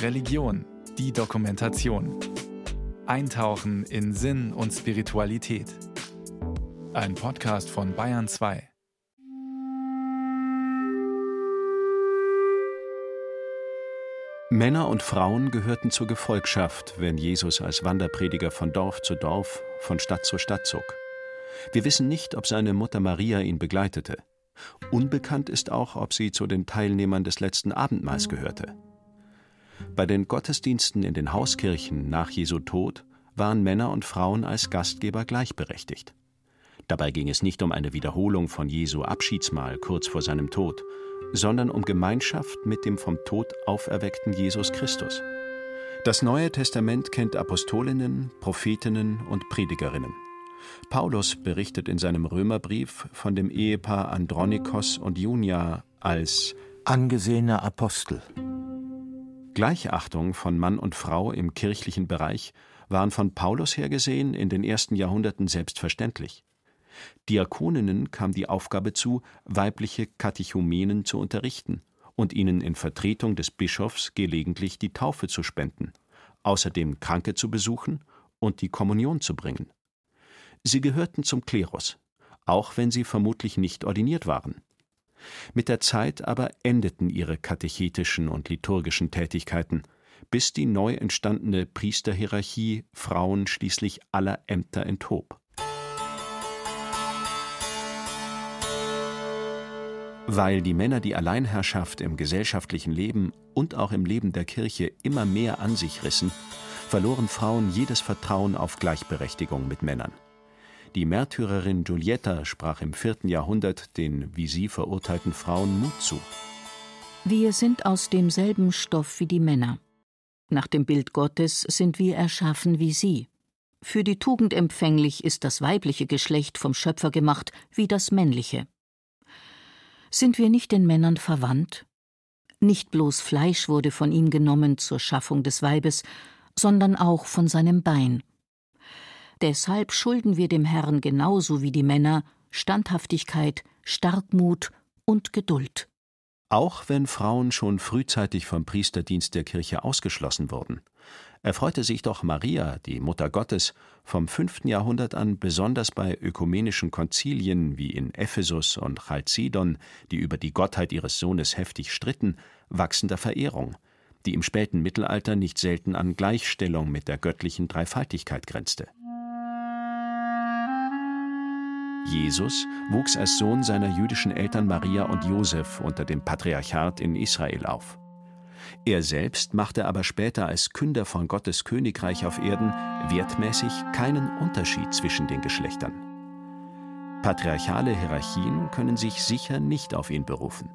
Religion, die Dokumentation. Eintauchen in Sinn und Spiritualität. Ein Podcast von Bayern 2. Männer und Frauen gehörten zur Gefolgschaft, wenn Jesus als Wanderprediger von Dorf zu Dorf, von Stadt zu Stadt zog. Wir wissen nicht, ob seine Mutter Maria ihn begleitete. Unbekannt ist auch, ob sie zu den Teilnehmern des letzten Abendmahls gehörte. Bei den Gottesdiensten in den Hauskirchen nach Jesu Tod waren Männer und Frauen als Gastgeber gleichberechtigt. Dabei ging es nicht um eine Wiederholung von Jesu Abschiedsmahl kurz vor seinem Tod, sondern um Gemeinschaft mit dem vom Tod auferweckten Jesus Christus. Das Neue Testament kennt Apostolinnen, Prophetinnen und Predigerinnen. Paulus berichtet in seinem Römerbrief von dem Ehepaar Andronikos und Junia als angesehener Apostel. Gleichachtung von Mann und Frau im kirchlichen Bereich waren von Paulus her gesehen in den ersten Jahrhunderten selbstverständlich. Diakoninnen kam die Aufgabe zu, weibliche Katechumenen zu unterrichten und ihnen in Vertretung des Bischofs gelegentlich die Taufe zu spenden, außerdem Kranke zu besuchen und die Kommunion zu bringen. Sie gehörten zum Klerus, auch wenn sie vermutlich nicht ordiniert waren. Mit der Zeit aber endeten ihre katechetischen und liturgischen Tätigkeiten, bis die neu entstandene Priesterhierarchie Frauen schließlich aller Ämter enthob. Weil die Männer die Alleinherrschaft im gesellschaftlichen Leben und auch im Leben der Kirche immer mehr an sich rissen, verloren Frauen jedes Vertrauen auf Gleichberechtigung mit Männern. Die Märtyrerin Giulietta sprach im vierten Jahrhundert den wie sie verurteilten Frauen Mut zu. Wir sind aus demselben Stoff wie die Männer. Nach dem Bild Gottes sind wir erschaffen wie sie. Für die Tugend empfänglich ist das weibliche Geschlecht vom Schöpfer gemacht wie das männliche. Sind wir nicht den Männern verwandt? Nicht bloß Fleisch wurde von ihm genommen zur Schaffung des Weibes, sondern auch von seinem Bein. Deshalb schulden wir dem Herrn genauso wie die Männer Standhaftigkeit, Starkmut und Geduld. Auch wenn Frauen schon frühzeitig vom Priesterdienst der Kirche ausgeschlossen wurden, erfreute sich doch Maria, die Mutter Gottes, vom 5. Jahrhundert an besonders bei ökumenischen Konzilien wie in Ephesus und Chalcedon, die über die Gottheit ihres Sohnes heftig stritten, wachsender Verehrung, die im späten Mittelalter nicht selten an Gleichstellung mit der göttlichen Dreifaltigkeit grenzte. Jesus wuchs als Sohn seiner jüdischen Eltern Maria und Josef unter dem Patriarchat in Israel auf. Er selbst machte aber später als Künder von Gottes Königreich auf Erden wertmäßig keinen Unterschied zwischen den Geschlechtern. Patriarchale Hierarchien können sich sicher nicht auf ihn berufen.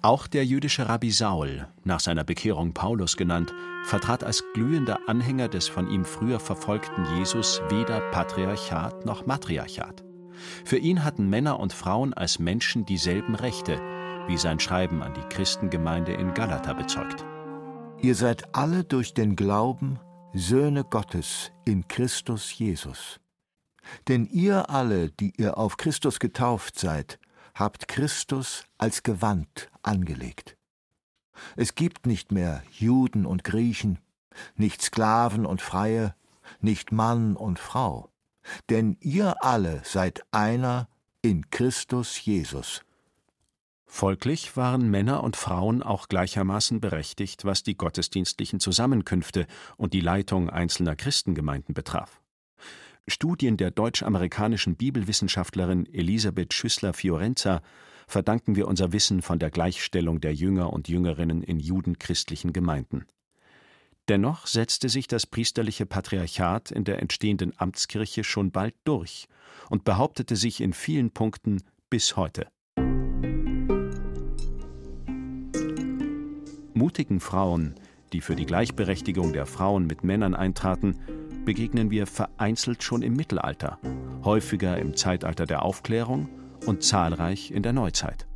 Auch der jüdische Rabbi Saul, nach seiner Bekehrung Paulus genannt, vertrat als glühender Anhänger des von ihm früher verfolgten Jesus weder Patriarchat noch Matriarchat. Für ihn hatten Männer und Frauen als Menschen dieselben Rechte, wie sein Schreiben an die Christengemeinde in Galata bezeugt. Ihr seid alle durch den Glauben Söhne Gottes in Christus Jesus. Denn ihr alle, die ihr auf Christus getauft seid, habt Christus als Gewand angelegt. Es gibt nicht mehr Juden und Griechen, nicht Sklaven und Freie, nicht Mann und Frau, denn ihr alle seid einer in Christus Jesus. Folglich waren Männer und Frauen auch gleichermaßen berechtigt, was die gottesdienstlichen Zusammenkünfte und die Leitung einzelner Christengemeinden betraf. Studien der deutsch-amerikanischen Bibelwissenschaftlerin Elisabeth Schüssler-Fiorenza verdanken wir unser Wissen von der Gleichstellung der Jünger und Jüngerinnen in judenchristlichen Gemeinden. Dennoch setzte sich das priesterliche Patriarchat in der entstehenden Amtskirche schon bald durch und behauptete sich in vielen Punkten bis heute. Mutigen Frauen, die für die Gleichberechtigung der Frauen mit Männern eintraten, begegnen wir vereinzelt schon im Mittelalter, häufiger im Zeitalter der Aufklärung und zahlreich in der Neuzeit.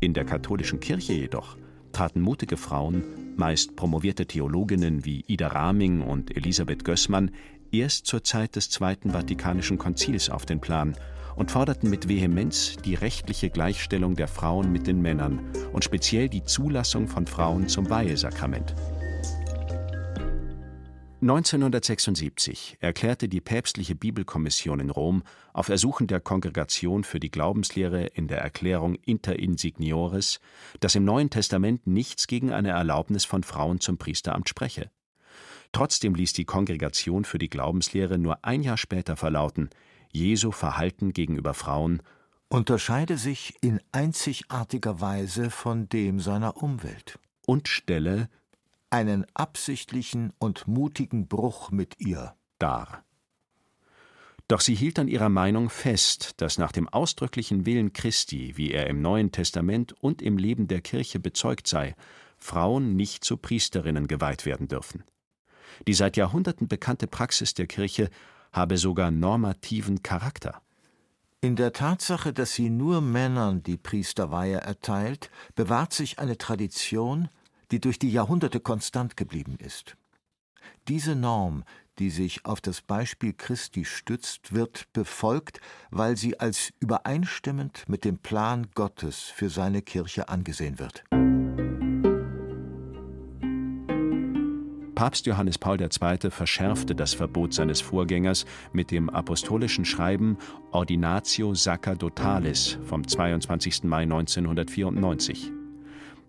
In der katholischen Kirche jedoch traten mutige Frauen, meist promovierte Theologinnen wie Ida Raming und Elisabeth Gößmann, erst zur Zeit des Zweiten Vatikanischen Konzils auf den Plan und forderten mit Vehemenz die rechtliche Gleichstellung der Frauen mit den Männern und speziell die Zulassung von Frauen zum Weihesakrament. 1976 erklärte die päpstliche Bibelkommission in Rom auf Ersuchen der Kongregation für die Glaubenslehre in der Erklärung Inter Insignioris, dass im Neuen Testament nichts gegen eine Erlaubnis von Frauen zum Priesteramt spreche. Trotzdem ließ die Kongregation für die Glaubenslehre nur ein Jahr später verlauten, Jesu Verhalten gegenüber Frauen unterscheide sich in einzigartiger Weise von dem seiner Umwelt und stelle einen absichtlichen und mutigen Bruch mit ihr dar. Doch sie hielt an ihrer Meinung fest, dass nach dem ausdrücklichen Willen Christi, wie er im Neuen Testament und im Leben der Kirche bezeugt sei, Frauen nicht zu Priesterinnen geweiht werden dürfen. Die seit Jahrhunderten bekannte Praxis der Kirche habe sogar normativen Charakter. In der Tatsache, dass sie nur Männern die Priesterweihe erteilt, bewahrt sich eine Tradition, die durch die Jahrhunderte konstant geblieben ist. Diese Norm, die sich auf das Beispiel Christi stützt, wird befolgt, weil sie als übereinstimmend mit dem Plan Gottes für seine Kirche angesehen wird. Papst Johannes Paul II. verschärfte das Verbot seines Vorgängers mit dem apostolischen Schreiben Ordinatio Sacerdotalis vom 22. Mai 1994.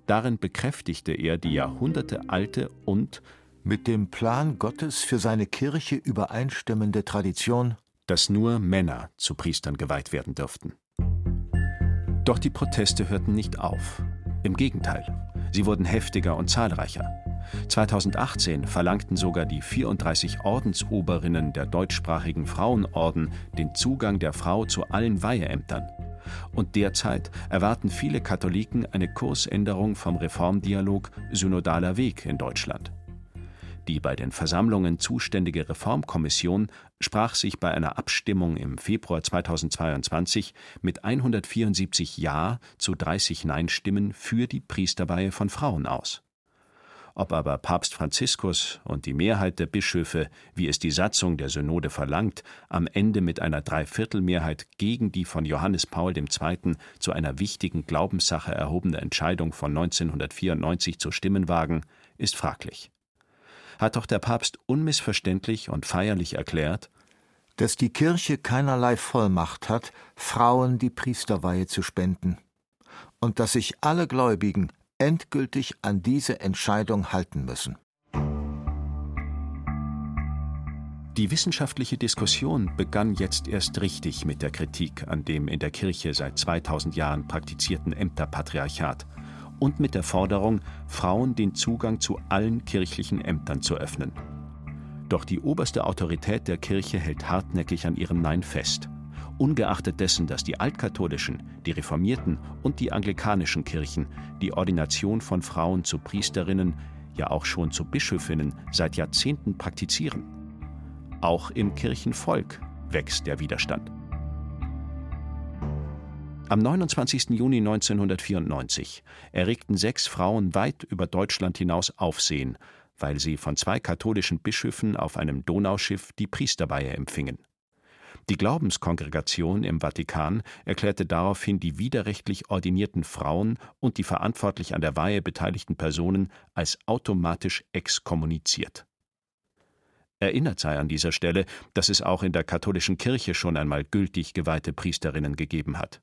Darin bekräftigte er die jahrhundertealte und mit dem Plan Gottes für seine Kirche übereinstimmende Tradition, dass nur Männer zu Priestern geweiht werden dürften. Doch die Proteste hörten nicht auf. Im Gegenteil, sie wurden heftiger und zahlreicher. 2018 verlangten sogar die 34 Ordensoberinnen der deutschsprachigen Frauenorden den Zugang der Frau zu allen Weiheämtern. Und derzeit erwarten viele Katholiken eine Kursänderung vom Reformdialog Synodaler Weg in Deutschland. Die bei den Versammlungen zuständige Reformkommission sprach sich bei einer Abstimmung im Februar 2022 mit 174 Ja zu 30 Nein-Stimmen für die Priesterweihe von Frauen aus. Ob aber Papst Franziskus und die Mehrheit der Bischöfe, wie es die Satzung der Synode verlangt, am Ende mit einer Dreiviertelmehrheit gegen die von Johannes Paul II. zu einer wichtigen Glaubenssache erhobene Entscheidung von 1994 zu stimmen wagen, ist fraglich. Hat doch der Papst unmissverständlich und feierlich erklärt, dass die Kirche keinerlei Vollmacht hat, Frauen die Priesterweihe zu spenden, und dass sich alle Gläubigen endgültig an diese Entscheidung halten müssen. Die wissenschaftliche Diskussion begann jetzt erst richtig mit der Kritik an dem in der Kirche seit 2000 Jahren praktizierten Ämterpatriarchat und mit der Forderung, Frauen den Zugang zu allen kirchlichen Ämtern zu öffnen. Doch die oberste Autorität der Kirche hält hartnäckig an ihrem Nein fest ungeachtet dessen, dass die altkatholischen, die reformierten und die anglikanischen Kirchen die Ordination von Frauen zu Priesterinnen, ja auch schon zu Bischöfinnen seit Jahrzehnten praktizieren. Auch im Kirchenvolk wächst der Widerstand. Am 29. Juni 1994 erregten sechs Frauen weit über Deutschland hinaus Aufsehen, weil sie von zwei katholischen Bischöfen auf einem Donauschiff die Priesterweihe empfingen. Die Glaubenskongregation im Vatikan erklärte daraufhin die widerrechtlich ordinierten Frauen und die verantwortlich an der Weihe beteiligten Personen als automatisch exkommuniziert. Erinnert sei an dieser Stelle, dass es auch in der katholischen Kirche schon einmal gültig geweihte Priesterinnen gegeben hat.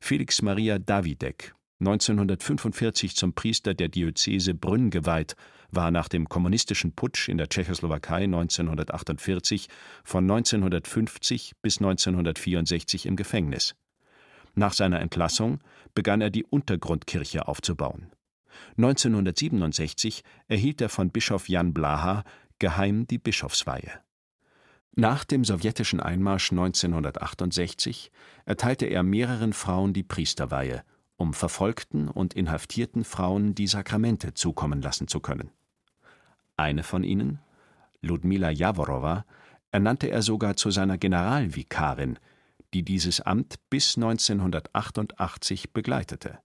Felix Maria Davidek, 1945 zum Priester der Diözese Brünn geweiht, war nach dem kommunistischen Putsch in der Tschechoslowakei 1948 von 1950 bis 1964 im Gefängnis. Nach seiner Entlassung begann er die Untergrundkirche aufzubauen. 1967 erhielt er von Bischof Jan Blaha geheim die Bischofsweihe. Nach dem sowjetischen Einmarsch 1968 erteilte er mehreren Frauen die Priesterweihe, um verfolgten und inhaftierten Frauen die Sakramente zukommen lassen zu können. Eine von ihnen, Ludmila Jaworowa, ernannte er sogar zu seiner Generalvikarin, die dieses Amt bis 1988 begleitete.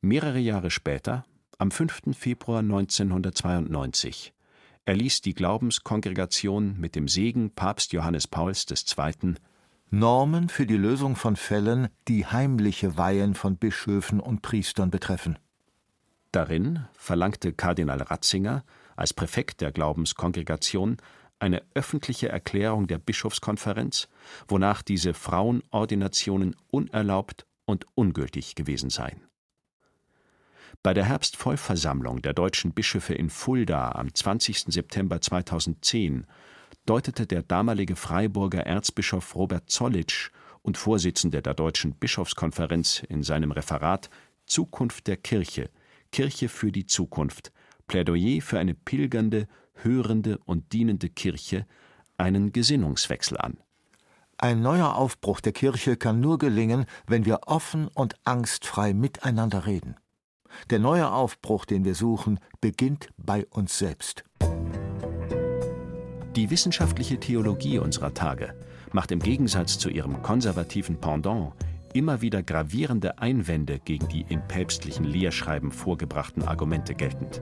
Mehrere Jahre später, am 5. Februar 1992, erließ die Glaubenskongregation mit dem Segen Papst Johannes Pauls II. Normen für die Lösung von Fällen, die heimliche Weihen von Bischöfen und Priestern betreffen. Darin verlangte Kardinal Ratzinger als Präfekt der Glaubenskongregation eine öffentliche Erklärung der Bischofskonferenz, wonach diese Frauenordinationen unerlaubt und ungültig gewesen seien. Bei der Herbstvollversammlung der deutschen Bischöfe in Fulda am 20. September 2010 deutete der damalige Freiburger Erzbischof Robert Zollitsch und Vorsitzender der Deutschen Bischofskonferenz in seinem Referat Zukunft der Kirche, Kirche für die Zukunft, Plädoyer für eine pilgernde, hörende und dienende Kirche einen Gesinnungswechsel an. Ein neuer Aufbruch der Kirche kann nur gelingen, wenn wir offen und angstfrei miteinander reden. Der neue Aufbruch, den wir suchen, beginnt bei uns selbst. Die wissenschaftliche Theologie unserer Tage macht im Gegensatz zu ihrem konservativen Pendant immer wieder gravierende Einwände gegen die in päpstlichen Lehrschreiben vorgebrachten Argumente geltend.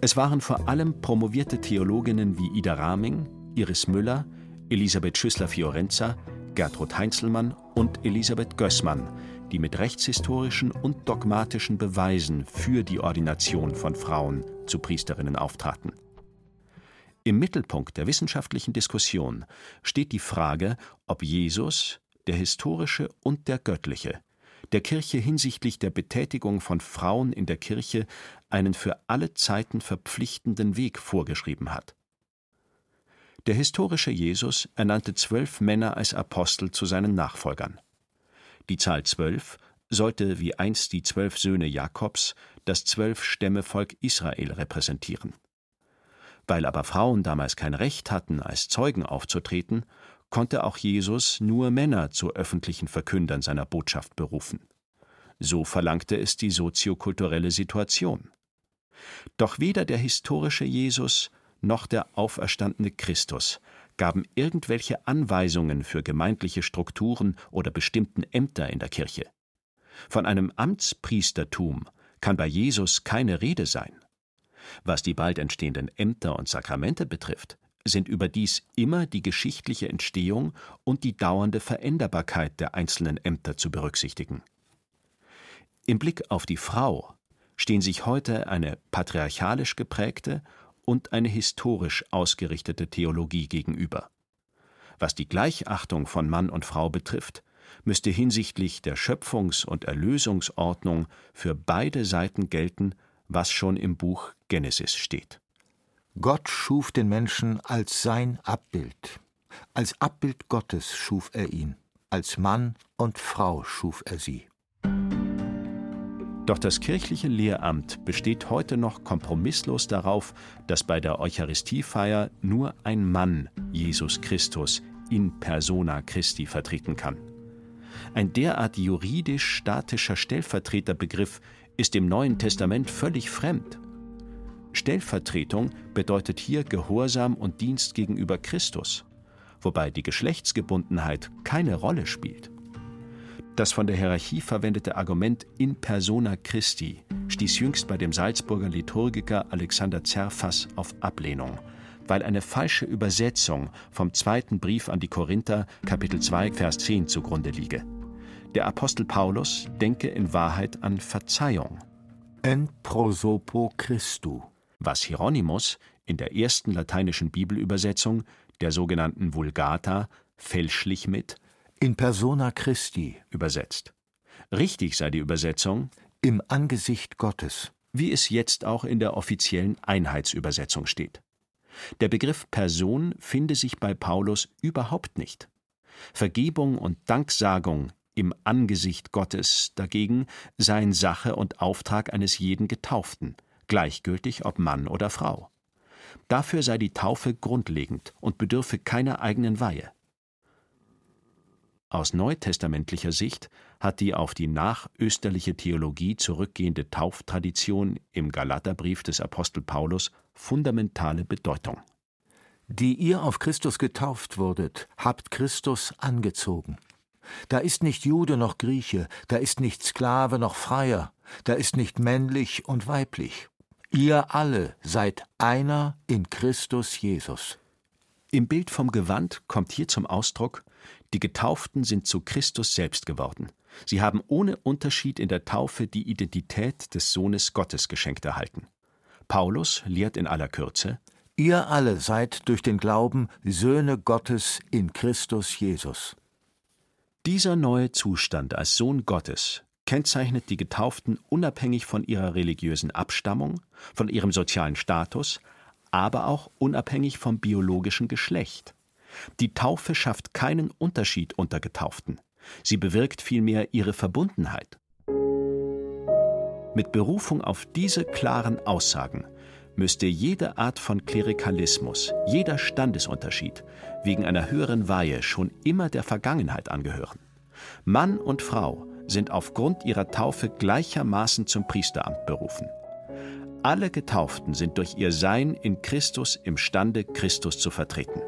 Es waren vor allem promovierte Theologinnen wie Ida Raming, Iris Müller, Elisabeth Schüssler-Fiorenza, Gertrud Heinzelmann und Elisabeth Gößmann, die mit rechtshistorischen und dogmatischen Beweisen für die Ordination von Frauen zu Priesterinnen auftraten. Im Mittelpunkt der wissenschaftlichen Diskussion steht die Frage, ob Jesus, der historische und der göttliche, der Kirche hinsichtlich der Betätigung von Frauen in der Kirche einen für alle Zeiten verpflichtenden Weg vorgeschrieben hat. Der historische Jesus ernannte zwölf Männer als Apostel zu seinen Nachfolgern. Die Zahl zwölf sollte wie einst die zwölf Söhne Jakobs das zwölf Stämme Volk Israel repräsentieren. Weil aber Frauen damals kein Recht hatten, als Zeugen aufzutreten, konnte auch Jesus nur Männer zu öffentlichen Verkündern seiner Botschaft berufen. So verlangte es die soziokulturelle Situation. Doch weder der historische Jesus noch der auferstandene Christus gaben irgendwelche Anweisungen für gemeindliche Strukturen oder bestimmten Ämter in der Kirche. Von einem Amtspriestertum kann bei Jesus keine Rede sein. Was die bald entstehenden Ämter und Sakramente betrifft, sind überdies immer die geschichtliche Entstehung und die dauernde Veränderbarkeit der einzelnen Ämter zu berücksichtigen. Im Blick auf die Frau stehen sich heute eine patriarchalisch geprägte und eine historisch ausgerichtete Theologie gegenüber. Was die Gleichachtung von Mann und Frau betrifft, müsste hinsichtlich der Schöpfungs- und Erlösungsordnung für beide Seiten gelten, was schon im Buch Genesis steht. Gott schuf den Menschen als sein Abbild. Als Abbild Gottes schuf er ihn. Als Mann und Frau schuf er sie. Doch das kirchliche Lehramt besteht heute noch kompromisslos darauf, dass bei der Eucharistiefeier nur ein Mann Jesus Christus in persona Christi vertreten kann. Ein derart juridisch statischer Stellvertreterbegriff ist dem Neuen Testament völlig fremd. Stellvertretung bedeutet hier Gehorsam und Dienst gegenüber Christus, wobei die Geschlechtsgebundenheit keine Rolle spielt. Das von der Hierarchie verwendete Argument in persona Christi stieß jüngst bei dem Salzburger Liturgiker Alexander Zerfas auf Ablehnung, weil eine falsche Übersetzung vom zweiten Brief an die Korinther, Kapitel 2, Vers 10 zugrunde liege. Der Apostel Paulus denke in Wahrheit an Verzeihung. En prosopo Christu. Was Hieronymus in der ersten lateinischen Bibelübersetzung, der sogenannten Vulgata, fälschlich mit in persona Christi übersetzt. Richtig sei die Übersetzung im Angesicht Gottes, wie es jetzt auch in der offiziellen Einheitsübersetzung steht. Der Begriff Person finde sich bei Paulus überhaupt nicht. Vergebung und Danksagung im Angesicht Gottes dagegen seien Sache und Auftrag eines jeden Getauften, gleichgültig ob Mann oder Frau. Dafür sei die Taufe grundlegend und bedürfe keiner eigenen Weihe. Aus neutestamentlicher Sicht hat die auf die nachösterliche Theologie zurückgehende Tauftradition im Galaterbrief des Apostel Paulus fundamentale Bedeutung. Die ihr auf Christus getauft wurdet, habt Christus angezogen. Da ist nicht Jude noch Grieche, da ist nicht Sklave noch Freier, da ist nicht männlich und weiblich. Ihr alle seid einer in Christus Jesus. Im Bild vom Gewand kommt hier zum Ausdruck, die Getauften sind zu Christus selbst geworden. Sie haben ohne Unterschied in der Taufe die Identität des Sohnes Gottes geschenkt erhalten. Paulus lehrt in aller Kürze Ihr alle seid durch den Glauben Söhne Gottes in Christus Jesus. Dieser neue Zustand als Sohn Gottes kennzeichnet die Getauften unabhängig von ihrer religiösen Abstammung, von ihrem sozialen Status, aber auch unabhängig vom biologischen Geschlecht. Die Taufe schafft keinen Unterschied unter Getauften. Sie bewirkt vielmehr ihre Verbundenheit. Mit Berufung auf diese klaren Aussagen müsste jede Art von Klerikalismus, jeder Standesunterschied wegen einer höheren Weihe schon immer der Vergangenheit angehören. Mann und Frau sind aufgrund ihrer Taufe gleichermaßen zum Priesteramt berufen. Alle Getauften sind durch ihr Sein in Christus imstande, Christus zu vertreten.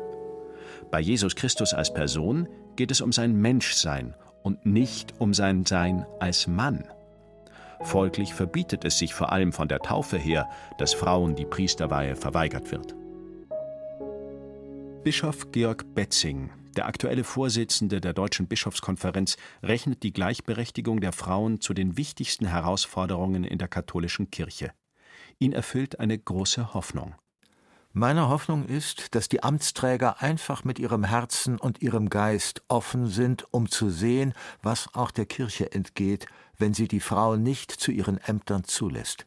Bei Jesus Christus als Person geht es um sein Menschsein und nicht um sein Sein als Mann. Folglich verbietet es sich vor allem von der Taufe her, dass Frauen die Priesterweihe verweigert wird. Bischof Georg Betzing, der aktuelle Vorsitzende der Deutschen Bischofskonferenz, rechnet die Gleichberechtigung der Frauen zu den wichtigsten Herausforderungen in der katholischen Kirche. Ihn erfüllt eine große Hoffnung. Meine Hoffnung ist, dass die Amtsträger einfach mit ihrem Herzen und ihrem Geist offen sind, um zu sehen, was auch der Kirche entgeht, wenn sie die Frau nicht zu ihren Ämtern zulässt.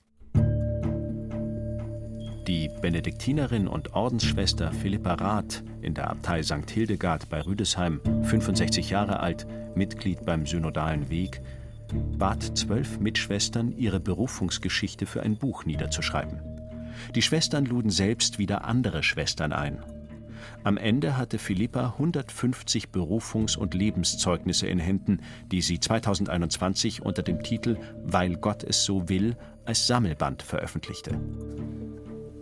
Die Benediktinerin und Ordensschwester Philippa Rath in der Abtei St. Hildegard bei Rüdesheim, 65 Jahre alt, Mitglied beim Synodalen Weg, bat zwölf Mitschwestern, ihre Berufungsgeschichte für ein Buch niederzuschreiben. Die Schwestern luden selbst wieder andere Schwestern ein. Am Ende hatte Philippa 150 Berufungs- und Lebenszeugnisse in Händen, die sie 2021 unter dem Titel Weil Gott es so will als Sammelband veröffentlichte.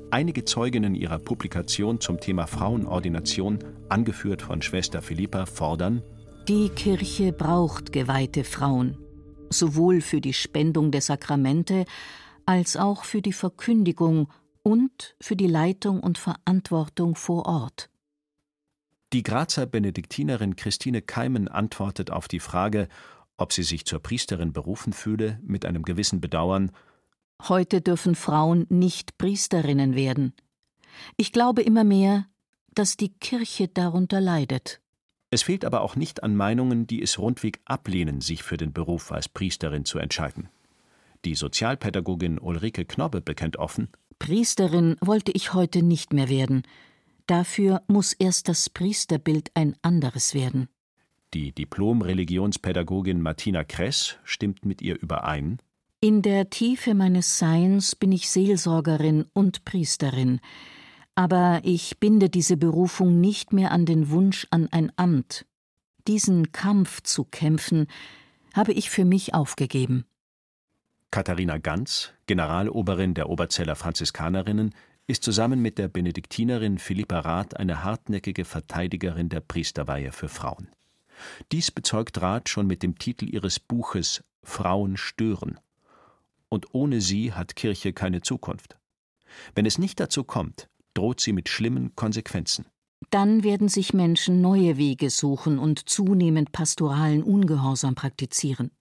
Einige Zeuginnen ihrer Publikation zum Thema Frauenordination, angeführt von Schwester Philippa, fordern Die Kirche braucht geweihte Frauen, sowohl für die Spendung der Sakramente als auch für die Verkündigung und für die Leitung und Verantwortung vor Ort. Die Grazer Benediktinerin Christine Keimen antwortet auf die Frage, ob sie sich zur Priesterin berufen fühle, mit einem gewissen Bedauern Heute dürfen Frauen nicht Priesterinnen werden. Ich glaube immer mehr, dass die Kirche darunter leidet. Es fehlt aber auch nicht an Meinungen, die es rundweg ablehnen, sich für den Beruf als Priesterin zu entscheiden. Die Sozialpädagogin Ulrike Knobbe bekennt offen Priesterin wollte ich heute nicht mehr werden. Dafür muss erst das Priesterbild ein anderes werden. Die Diplom-Religionspädagogin Martina Kress stimmt mit ihr überein. In der Tiefe meines Seins bin ich Seelsorgerin und Priesterin, aber ich binde diese Berufung nicht mehr an den Wunsch an ein Amt. Diesen Kampf zu kämpfen, habe ich für mich aufgegeben. Katharina Ganz, Generaloberin der Oberzeller Franziskanerinnen, ist zusammen mit der Benediktinerin Philippa Rath eine hartnäckige Verteidigerin der Priesterweihe für Frauen. Dies bezeugt Rath schon mit dem Titel ihres Buches Frauen stören. Und ohne sie hat Kirche keine Zukunft. Wenn es nicht dazu kommt, droht sie mit schlimmen Konsequenzen. Dann werden sich Menschen neue Wege suchen und zunehmend pastoralen Ungehorsam praktizieren.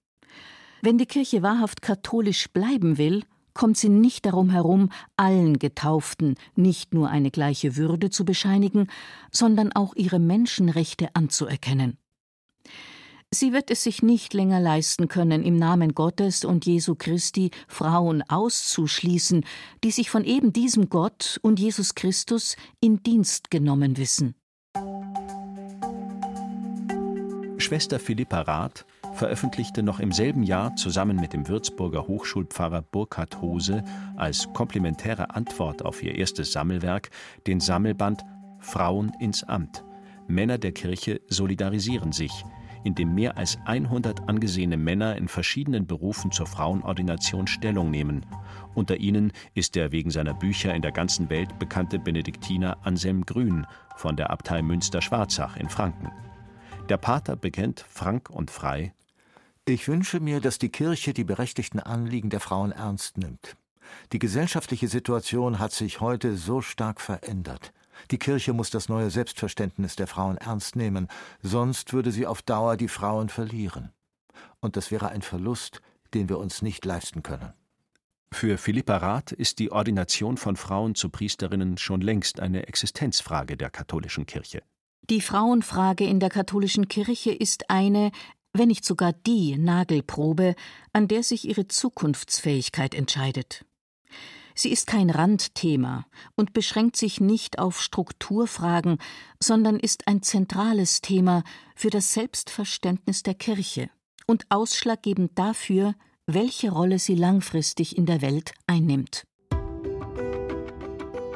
Wenn die Kirche wahrhaft katholisch bleiben will, kommt sie nicht darum herum, allen Getauften nicht nur eine gleiche Würde zu bescheinigen, sondern auch ihre Menschenrechte anzuerkennen. Sie wird es sich nicht länger leisten können, im Namen Gottes und Jesu Christi Frauen auszuschließen, die sich von eben diesem Gott und Jesus Christus in Dienst genommen wissen. Schwester Philippa Rath veröffentlichte noch im selben Jahr zusammen mit dem Würzburger Hochschulpfarrer Burkhard Hose als komplementäre Antwort auf ihr erstes Sammelwerk den Sammelband Frauen ins Amt. Männer der Kirche solidarisieren sich, in dem mehr als 100 angesehene Männer in verschiedenen Berufen zur Frauenordination Stellung nehmen. Unter ihnen ist der wegen seiner Bücher in der ganzen Welt bekannte Benediktiner Anselm Grün von der Abtei Münster-Schwarzach in Franken. Der Pater bekennt frank und frei ich wünsche mir, dass die Kirche die berechtigten Anliegen der Frauen ernst nimmt. Die gesellschaftliche Situation hat sich heute so stark verändert. Die Kirche muss das neue Selbstverständnis der Frauen ernst nehmen, sonst würde sie auf Dauer die Frauen verlieren. Und das wäre ein Verlust, den wir uns nicht leisten können. Für Philippa Rath ist die Ordination von Frauen zu Priesterinnen schon längst eine Existenzfrage der katholischen Kirche. Die Frauenfrage in der katholischen Kirche ist eine, wenn nicht sogar die Nagelprobe, an der sich ihre Zukunftsfähigkeit entscheidet. Sie ist kein Randthema und beschränkt sich nicht auf Strukturfragen, sondern ist ein zentrales Thema für das Selbstverständnis der Kirche und ausschlaggebend dafür, welche Rolle sie langfristig in der Welt einnimmt.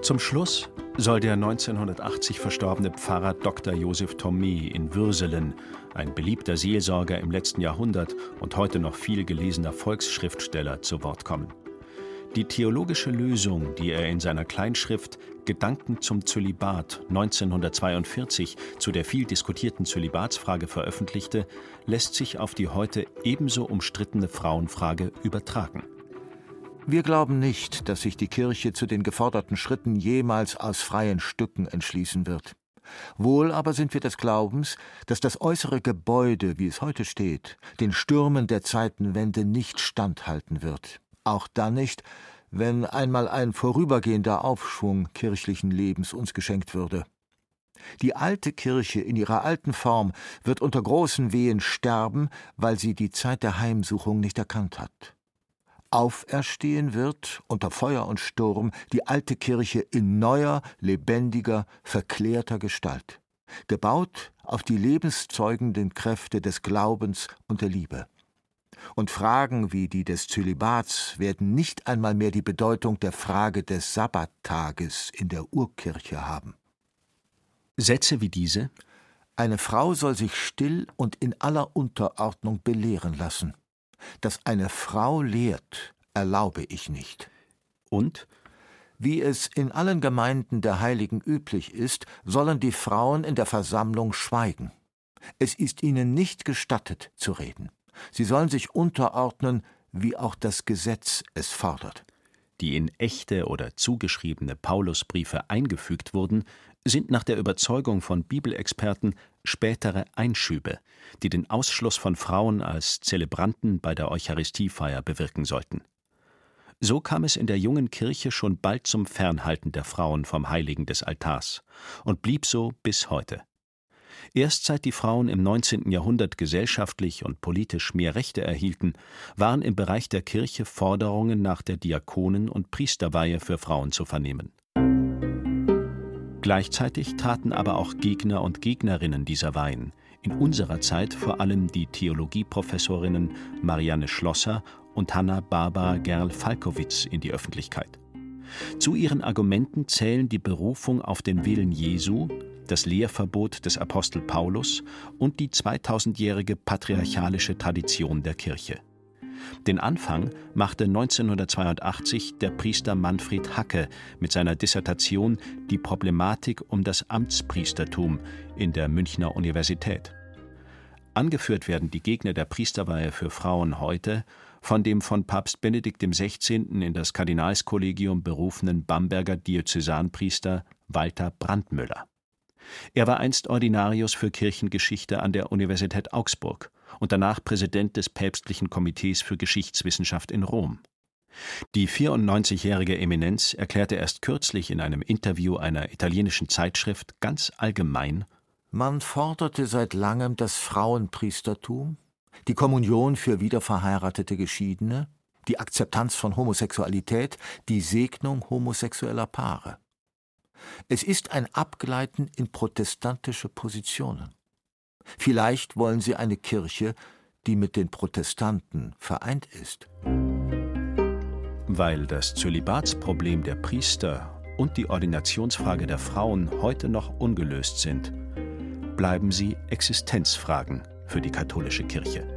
Zum Schluss soll der 1980 verstorbene Pfarrer Dr. Josef Thomé in Würselen, ein beliebter Seelsorger im letzten Jahrhundert und heute noch viel gelesener Volksschriftsteller, zu Wort kommen. Die theologische Lösung, die er in seiner Kleinschrift Gedanken zum Zölibat 1942 zu der viel diskutierten Zölibatsfrage veröffentlichte, lässt sich auf die heute ebenso umstrittene Frauenfrage übertragen. Wir glauben nicht, dass sich die Kirche zu den geforderten Schritten jemals aus freien Stücken entschließen wird. Wohl aber sind wir des Glaubens, dass das äußere Gebäude, wie es heute steht, den Stürmen der Zeitenwende nicht standhalten wird auch dann nicht, wenn einmal ein vorübergehender Aufschwung kirchlichen Lebens uns geschenkt würde. Die alte Kirche in ihrer alten Form wird unter großen Wehen sterben, weil sie die Zeit der Heimsuchung nicht erkannt hat. Auferstehen wird unter Feuer und Sturm die alte Kirche in neuer, lebendiger, verklärter Gestalt, gebaut auf die lebenszeugenden Kräfte des Glaubens und der Liebe und Fragen wie die des Zölibats werden nicht einmal mehr die Bedeutung der Frage des Sabbattages in der Urkirche haben. Sätze wie diese Eine Frau soll sich still und in aller Unterordnung belehren lassen. Dass eine Frau lehrt, erlaube ich nicht. Und wie es in allen Gemeinden der Heiligen üblich ist, sollen die Frauen in der Versammlung schweigen. Es ist ihnen nicht gestattet zu reden. Sie sollen sich unterordnen, wie auch das Gesetz es fordert. Die in echte oder zugeschriebene Paulusbriefe eingefügt wurden, sind nach der Überzeugung von Bibelexperten spätere Einschübe, die den Ausschluss von Frauen als Zelebranten bei der Eucharistiefeier bewirken sollten. So kam es in der jungen Kirche schon bald zum Fernhalten der Frauen vom Heiligen des Altars und blieb so bis heute. Erst seit die Frauen im 19. Jahrhundert gesellschaftlich und politisch mehr Rechte erhielten, waren im Bereich der Kirche Forderungen nach der Diakonen- und Priesterweihe für Frauen zu vernehmen. Gleichzeitig taten aber auch Gegner und Gegnerinnen dieser Weihen, in unserer Zeit vor allem die Theologieprofessorinnen Marianne Schlosser und Hanna Barbara Gerl-Falkowitz in die Öffentlichkeit. Zu ihren Argumenten zählen die Berufung auf den Willen Jesu, das Lehrverbot des Apostel Paulus und die 2000-jährige patriarchalische Tradition der Kirche. Den Anfang machte 1982 der Priester Manfred Hacke mit seiner Dissertation Die Problematik um das Amtspriestertum in der Münchner Universität. Angeführt werden die Gegner der Priesterweihe für Frauen heute von dem von Papst Benedikt XVI. in das Kardinalskollegium berufenen Bamberger Diözesanpriester Walter Brandmüller. Er war einst Ordinarius für Kirchengeschichte an der Universität Augsburg und danach Präsident des Päpstlichen Komitees für Geschichtswissenschaft in Rom. Die 94-jährige Eminenz erklärte erst kürzlich in einem Interview einer italienischen Zeitschrift ganz allgemein Man forderte seit langem das Frauenpriestertum, die Kommunion für wiederverheiratete Geschiedene, die Akzeptanz von Homosexualität, die Segnung homosexueller Paare. Es ist ein Abgleiten in protestantische Positionen. Vielleicht wollen sie eine Kirche, die mit den Protestanten vereint ist. Weil das Zölibatsproblem der Priester und die Ordinationsfrage der Frauen heute noch ungelöst sind, bleiben sie Existenzfragen für die katholische Kirche.